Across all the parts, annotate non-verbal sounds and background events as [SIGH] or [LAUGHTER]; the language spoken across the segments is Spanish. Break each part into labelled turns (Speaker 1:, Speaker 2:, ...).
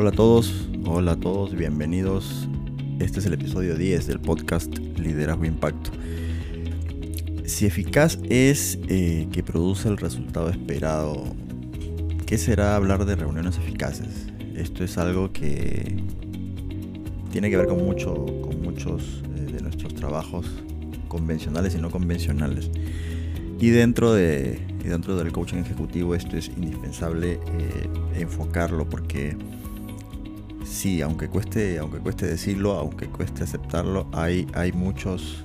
Speaker 1: Hola a todos, hola a todos, bienvenidos. Este es el episodio 10 del podcast Liderazgo Impacto. Si eficaz es eh, que produce el resultado esperado, ¿qué será hablar de reuniones eficaces? Esto es algo que tiene que ver con, mucho, con muchos eh, de nuestros trabajos convencionales y no convencionales. Y dentro, de, dentro del coaching ejecutivo esto es indispensable eh, enfocarlo porque sí, aunque cueste, aunque cueste decirlo, aunque cueste aceptarlo, hay, hay muchos,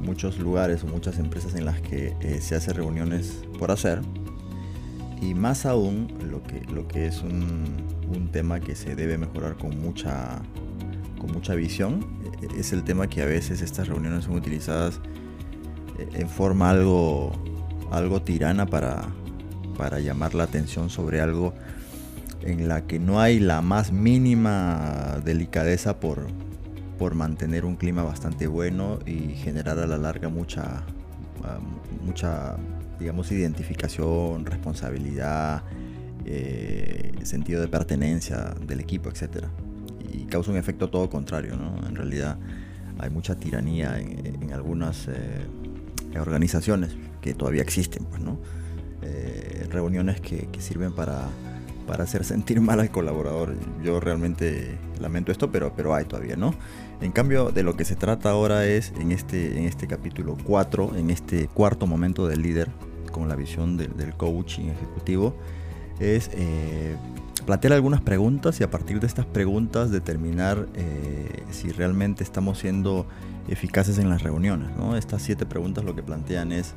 Speaker 1: muchos lugares o muchas empresas en las que eh, se hace reuniones por hacer. Y más aún lo que, lo que es un, un tema que se debe mejorar con mucha, con mucha visión eh, es el tema que a veces estas reuniones son utilizadas eh, en forma algo, algo tirana para, para llamar la atención sobre algo en la que no hay la más mínima delicadeza por, por mantener un clima bastante bueno y generar a la larga mucha, ah, mucha digamos, identificación, responsabilidad, eh, sentido de pertenencia del equipo, etc. Y causa un efecto todo contrario, ¿no? En realidad hay mucha tiranía en, algunas eh, organizaciones que todavía existen, pues, ¿no? Eh, reuniones que sirven para para hacer sentir mal al colaborador. Yo realmente lamento esto, pero, pero hay todavía, ¿no? En cambio, de lo que se trata ahora es, en este, en este capítulo 4, en este cuarto momento del líder, con la visión del coaching ejecutivo, es eh, plantear algunas preguntas y a partir de estas preguntas determinar eh, si realmente estamos siendo eficaces en las reuniones. Estas siete preguntas lo que plantean es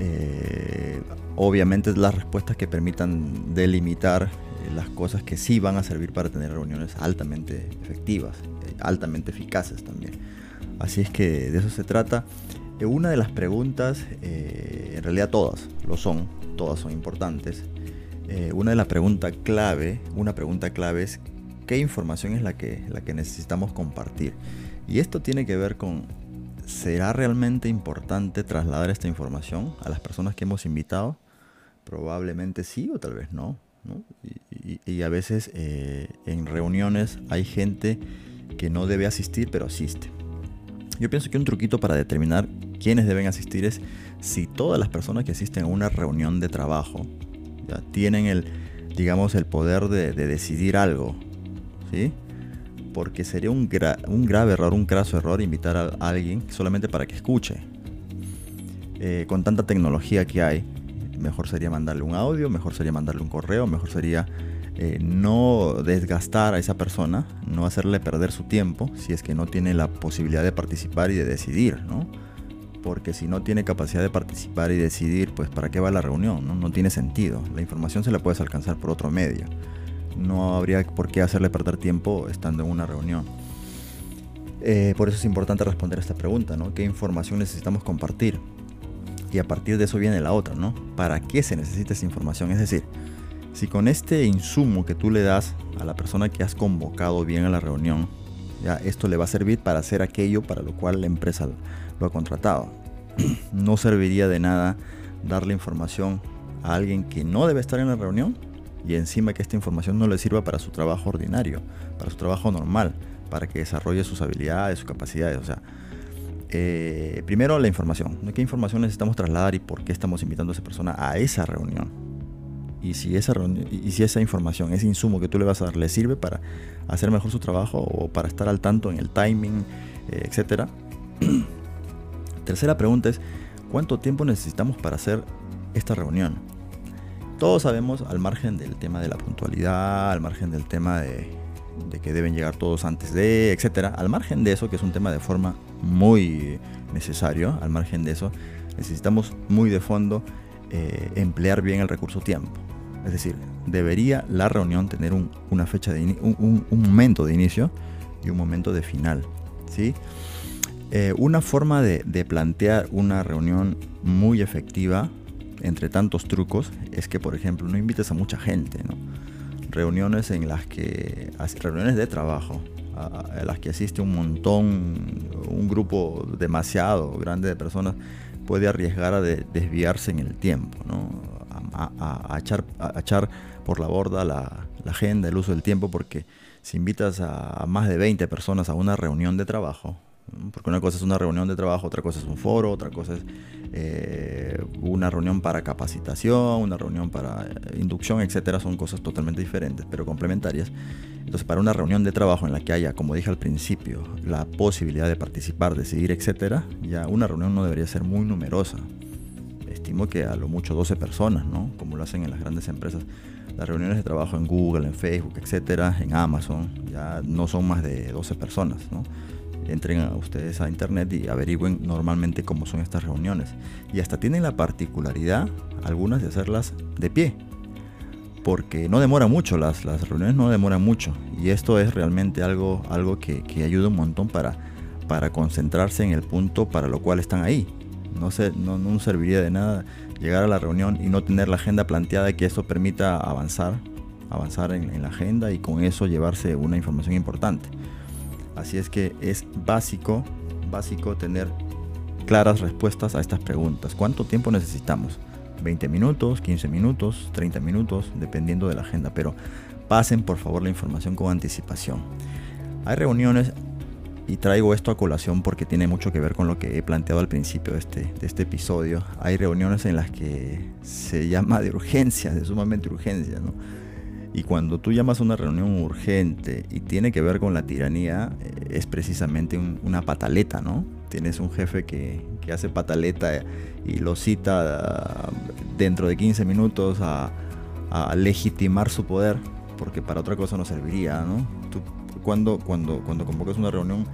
Speaker 1: eh, obviamente las respuestas que permitan delimitar eh, las cosas que sí van a servir para tener reuniones altamente efectivas, eh, altamente eficaces también. Así es que de eso se trata. una de las preguntas, en realidad todas lo son, todas son importantes. una de las preguntas clave, una pregunta clave es qué información es la que, la que necesitamos compartir. Y esto tiene que ver con ¿será realmente importante trasladar esta información a las personas que hemos invitado? Probablemente sí o tal vez no. Y, a veces eh, en reuniones hay gente que no debe asistir pero asiste. Yo pienso que un truquito para determinar quiénes deben asistir es si todas las personas que asisten a una reunión de trabajo ya tienen el, digamos, el poder de, de decidir algo. ¿sí? Porque sería un, grave error, un craso error invitar a alguien solamente para que escuche. Eh, con tanta tecnología que hay, mejor sería mandarle un audio, mejor sería mandarle un correo, mejor sería eh, no desgastar a esa persona, no hacerle perder su tiempo si es que no tiene la posibilidad de participar y de decidir, ¿no? Porque si no tiene capacidad de participar y decidir, pues ¿para qué va la reunión? No tiene sentido. La información se la puedes alcanzar por otro medio no habría por qué hacerle perder tiempo estando en una reunión. Eh, por eso es importante responder a esta pregunta, ¿no? ¿Qué información necesitamos compartir? Y a partir de eso viene la otra, ¿no? ¿Para qué se necesita esa información? Es decir, si con este insumo que tú le das a la persona que has convocado bien a la reunión, ya esto le va a servir para hacer aquello para lo cual la empresa lo ha contratado. [CLEARS THROAT] No serviría de nada darle información a alguien que no debe estar en la reunión y encima que esta información no le sirva para su trabajo ordinario, para su trabajo normal, para que desarrolle sus habilidades, sus capacidades. O sea, eh, primero la información. ¿Qué información necesitamos trasladar y por qué estamos invitando a esa persona a esa reunión? Y si esa, información, ese insumo que tú le vas a dar, le sirve para hacer mejor su trabajo o para estar al tanto en el timing, eh, etcétera. [CLEARS THROAT] Tercera pregunta es, ¿cuánto tiempo necesitamos para hacer esta reunión? Todos sabemos, al margen del tema de la puntualidad, al margen del tema de, que deben llegar todos antes de, etcétera, al margen de eso, que es un tema de forma muy necesario, al margen de eso, necesitamos muy de fondo eh, emplear bien el recurso tiempo. Es decir, debería la reunión tener una fecha de un, momento de inicio y un momento de final. ¿sí? Eh, una forma de plantear una reunión muy efectiva entre tantos trucos es que, por ejemplo, no invites a mucha gente. Reuniones en las que, reuniones de trabajo, a, las que asiste un montón, un grupo demasiado grande de personas, puede arriesgar a desviarse en el tiempo, ¿no? A, echar, a, echar, por la borda la, agenda, el uso del tiempo, porque si invitas a más de 20 personas a una reunión de trabajo, porque una cosa es una reunión de trabajo, otra cosa es un foro, otra cosa es eh, una reunión para capacitación, una reunión para eh, inducción, etcétera, son cosas totalmente diferentes, pero complementarias. Entonces, para una reunión de trabajo en la que haya, como dije al principio, la posibilidad de participar, decidir, etcétera, ya una reunión no debería ser muy numerosa. Estimo que a lo mucho 12 personas, ¿no? Como lo hacen en las grandes empresas. Las reuniones de trabajo en Google, en Facebook, etcétera, en Amazon, ya no son más de 12 personas, ¿no? Entren a ustedes a internet y averigüen normalmente cómo son estas reuniones. Y hasta tienen la particularidad, algunas, de hacerlas de pie. Porque no demora mucho, las, las reuniones no demoran mucho. Y esto es realmente algo, algo que, ayuda un montón para, para concentrarse en el punto para lo cual están ahí. No, se, no, serviría de nada llegar a la reunión y no tener la agenda planteada que eso permita avanzar, avanzar en la agenda y con eso llevarse una información importante. Así es que es básico, básico tener claras respuestas a estas preguntas. ¿Cuánto tiempo necesitamos? 20 minutos, 15 minutos, 30 minutos, dependiendo de la agenda, pero pasen por favor la información con anticipación. Hay reuniones y traigo esto a colación porque tiene mucho que ver con lo que he planteado al principio de este, de este episodio. Hay reuniones en las que se llama de urgencia, de sumamente urgencia, ¿no? Y cuando tú llamas a una reunión urgente y tiene que ver con la tiranía, eh, es precisamente una pataleta, ¿no? Tienes un jefe que, hace pataleta y lo cita ah, dentro de 15 minutos a, legitimar su poder, porque para otra cosa no serviría, ¿no? Tú, cuando, cuando, cuando convocas una reunión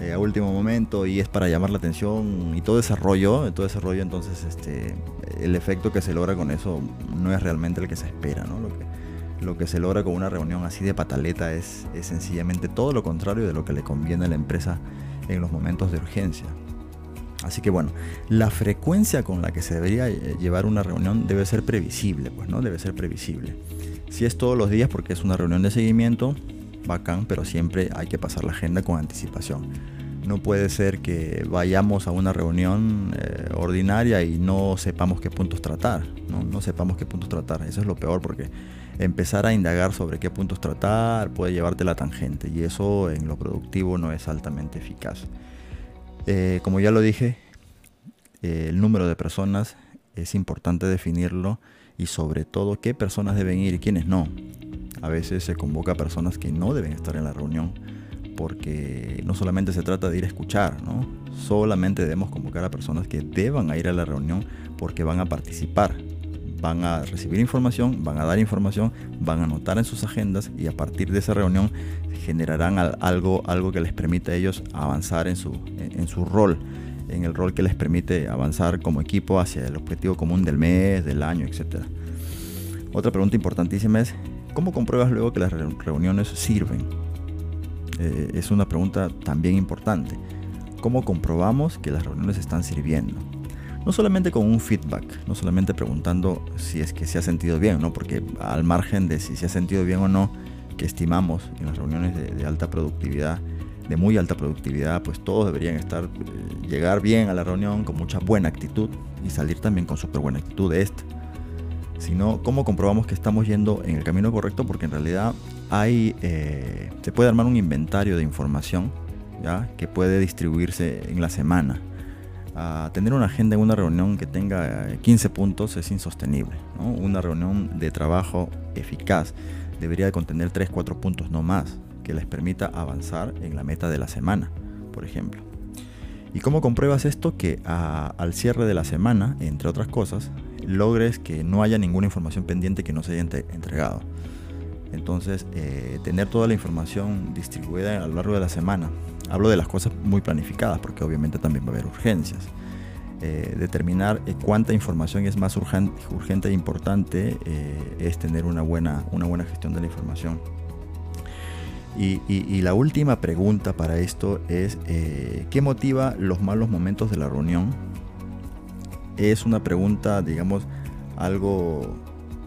Speaker 1: eh, a último momento y es para llamar la atención y todo ese rollo, todo ese entonces este, el efecto que se logra con eso no es realmente el que se espera, ¿no? Que, lo que se logra con una reunión así de pataleta es, sencillamente todo lo contrario de lo que le conviene a la empresa en los momentos de urgencia. Así que bueno, la frecuencia con la que se debería eh, llevar una reunión debe ser previsible, pues no debe ser previsible. Si es todos los días porque es una reunión de seguimiento, bacán, pero siempre hay que pasar la agenda con anticipación. No puede ser que vayamos a una reunión eh, ordinaria y no sepamos qué puntos tratar, ¿no? no sepamos qué puntos tratar. Eso es lo peor porque empezar a indagar sobre qué puntos tratar puede llevarte la tangente y eso en lo productivo no es altamente eficaz. Eh, como ya lo dije, eh, el número de personas es importante definirlo y sobre todo qué personas deben ir y quiénes no. A veces se convoca a personas que no deben estar en la reunión porque no solamente se trata de ir a escuchar, ¿no? solamente debemos convocar a personas que deban ir a la reunión porque van a participar van a recibir información, van a dar información, van a anotar en sus agendas y a partir de esa reunión generarán algo, algo que les permita a ellos avanzar en su, en su rol, en el rol que les permite avanzar como equipo hacia el objetivo común del mes, del año, etc. Otra pregunta importantísima es, ¿cómo compruebas luego que las reuniones sirven? Eh, es una pregunta también importante. ¿Cómo comprobamos que las reuniones están sirviendo? No solamente con un feedback, no solamente preguntando si es que se ha sentido bien, ¿no? porque al margen de si se ha sentido bien o no, que estimamos en las reuniones de, alta productividad, de muy alta productividad, pues todos deberían estar, eh, llegar bien a la reunión con mucha buena actitud y salir también con súper buena actitud de esta. Sino, ¿cómo comprobamos que estamos yendo en el camino correcto? Porque en realidad hay, eh, se puede armar un inventario de información ¿ya? que puede distribuirse en la semana tener una agenda en una reunión que tenga 15 puntos es insostenible. Una reunión de trabajo eficaz debería de contener 3-4 puntos no más que les permita avanzar en la meta de la semana, por ejemplo. ¿Y cómo compruebas esto? Que al cierre de la semana, entre otras cosas, logres que no haya ninguna información pendiente que no se haya entregado. Entonces, eh, tener toda la información distribuida a lo largo de la semana Hablo de las cosas muy planificadas, porque obviamente también va a haber urgencias. Eh, determinar eh, cuánta información es más urgente, e importante eh, es tener una buena, una buena gestión de la información. Y, la última pregunta para esto es, ¿qué motiva los malos momentos de la reunión? Es una pregunta, digamos, algo,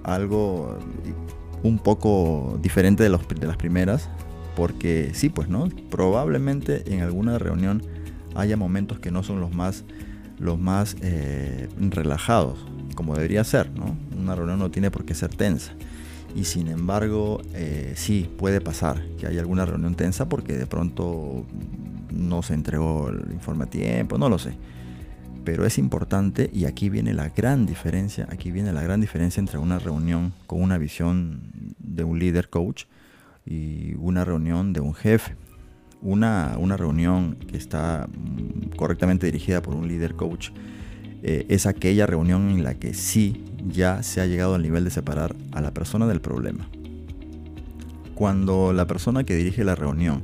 Speaker 1: algo un poco diferente de, de las primeras, porque sí, pues no, probablemente en alguna reunión haya momentos que no son los más, los más eh, relajados, como debería ser, ¿no? Una reunión no tiene por qué ser tensa. Y sin embargo, eh, sí, puede pasar que haya alguna reunión tensa porque de pronto no se entregó el informe a tiempo, no lo sé. Pero es importante y aquí viene la gran diferencia, aquí viene la gran diferencia entre una reunión con una visión de un líder coach y una reunión de un jefe. Una, una reunión que está correctamente dirigida por un líder coach eh, es aquella reunión en la que sí ya se ha llegado al nivel de separar a la persona del problema. Cuando la persona que dirige la reunión,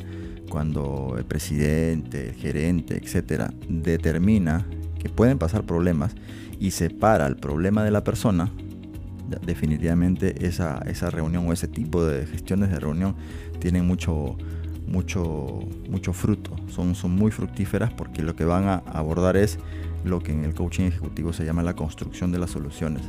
Speaker 1: cuando el presidente, el gerente, etcétera, determina que pueden pasar problemas y separa el problema de la persona, definitivamente esa, esa reunión o ese tipo de gestiones de reunión tienen mucho, mucho, mucho fruto, son, son muy fructíferas porque lo que van a abordar es lo que en el coaching ejecutivo se llama la construcción de las soluciones.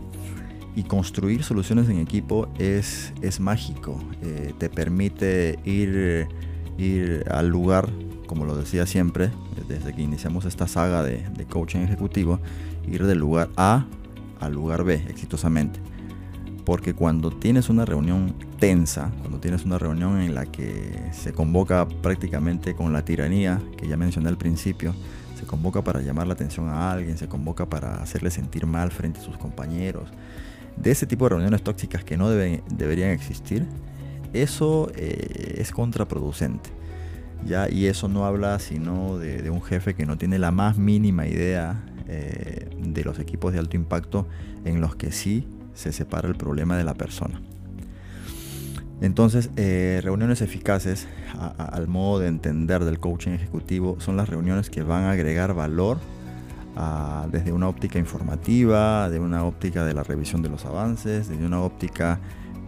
Speaker 1: Y construir soluciones en equipo es, es mágico, eh, te permite ir, ir al lugar, como lo decía siempre, desde que iniciamos esta saga de, de coaching ejecutivo, ir del lugar A al lugar B exitosamente. Porque cuando tienes una reunión tensa, cuando tienes una reunión en la que se convoca prácticamente con la tiranía que ya mencioné al principio, se convoca para llamar la atención a alguien, se convoca para hacerle sentir mal frente a sus compañeros, de ese tipo de reuniones tóxicas que no deben, deberían existir, eso eh, es contraproducente. ¿ya? Y eso no habla sino de, un jefe que no tiene la más mínima idea eh, de los equipos de alto impacto en los que sí se separa el problema de la persona. Entonces, eh, reuniones eficaces al modo de entender del coaching ejecutivo son las reuniones que van a agregar valor desde una óptica informativa, de una óptica de la revisión de los avances, desde una óptica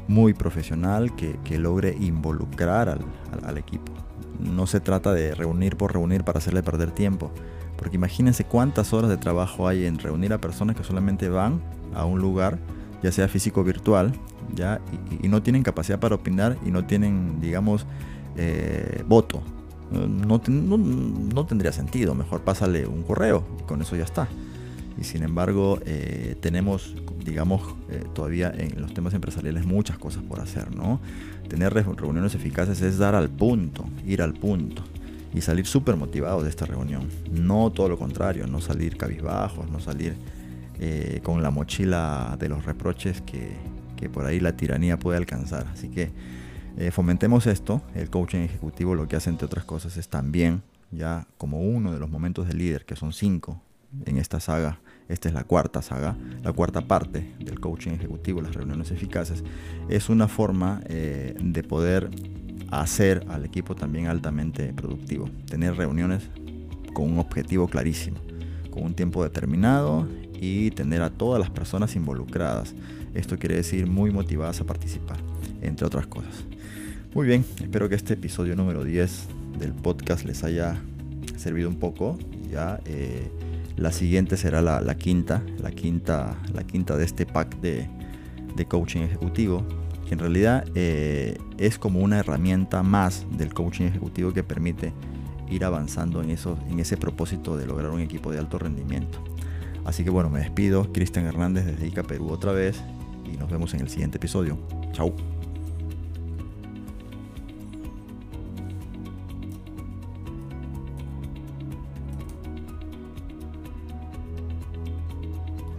Speaker 1: muy profesional que, logre involucrar al, equipo. No se trata de reunir por reunir para hacerle perder tiempo, porque imagínense cuántas horas de trabajo hay en reunir a personas que solamente van a un lugar ya sea físico o virtual, ¿ya? Y, no tienen capacidad para opinar y no tienen, digamos, eh, voto. No, no, tendría sentido, mejor pásale un correo y con eso ya está. Y sin embargo, eh, tenemos, digamos, eh, todavía en los temas empresariales muchas cosas por hacer, ¿no? Tener reuniones eficaces es dar al punto, ir al punto y salir súper motivados de esta reunión. No todo lo contrario, no salir cabizbajos, no salir eh, con la mochila de los reproches que, por ahí la tiranía puede alcanzar. Así que eh, fomentemos esto. El coaching ejecutivo lo que hace entre otras cosas es también, ya como uno de los momentos del líder, que son cinco en esta saga, esta es la cuarta saga, la cuarta parte del coaching ejecutivo, las reuniones eficaces, es una forma eh, de poder hacer al equipo también altamente productivo. Tener reuniones con un objetivo clarísimo, con un tiempo determinado y tener a todas las personas involucradas. Esto quiere decir muy motivadas a participar, entre otras cosas. Muy bien, espero que este episodio número 10 del podcast les haya servido un poco. Ya eh, la siguiente será la, quinta, la quinta, la quinta de este pack de, coaching ejecutivo, que en realidad eh, es como una herramienta más del coaching ejecutivo que permite ir avanzando en, eso, en ese propósito de lograr un equipo de alto rendimiento. Así que bueno, me despido. Cristian Hernández desde ICA Perú otra vez y nos vemos en el siguiente episodio. Chao.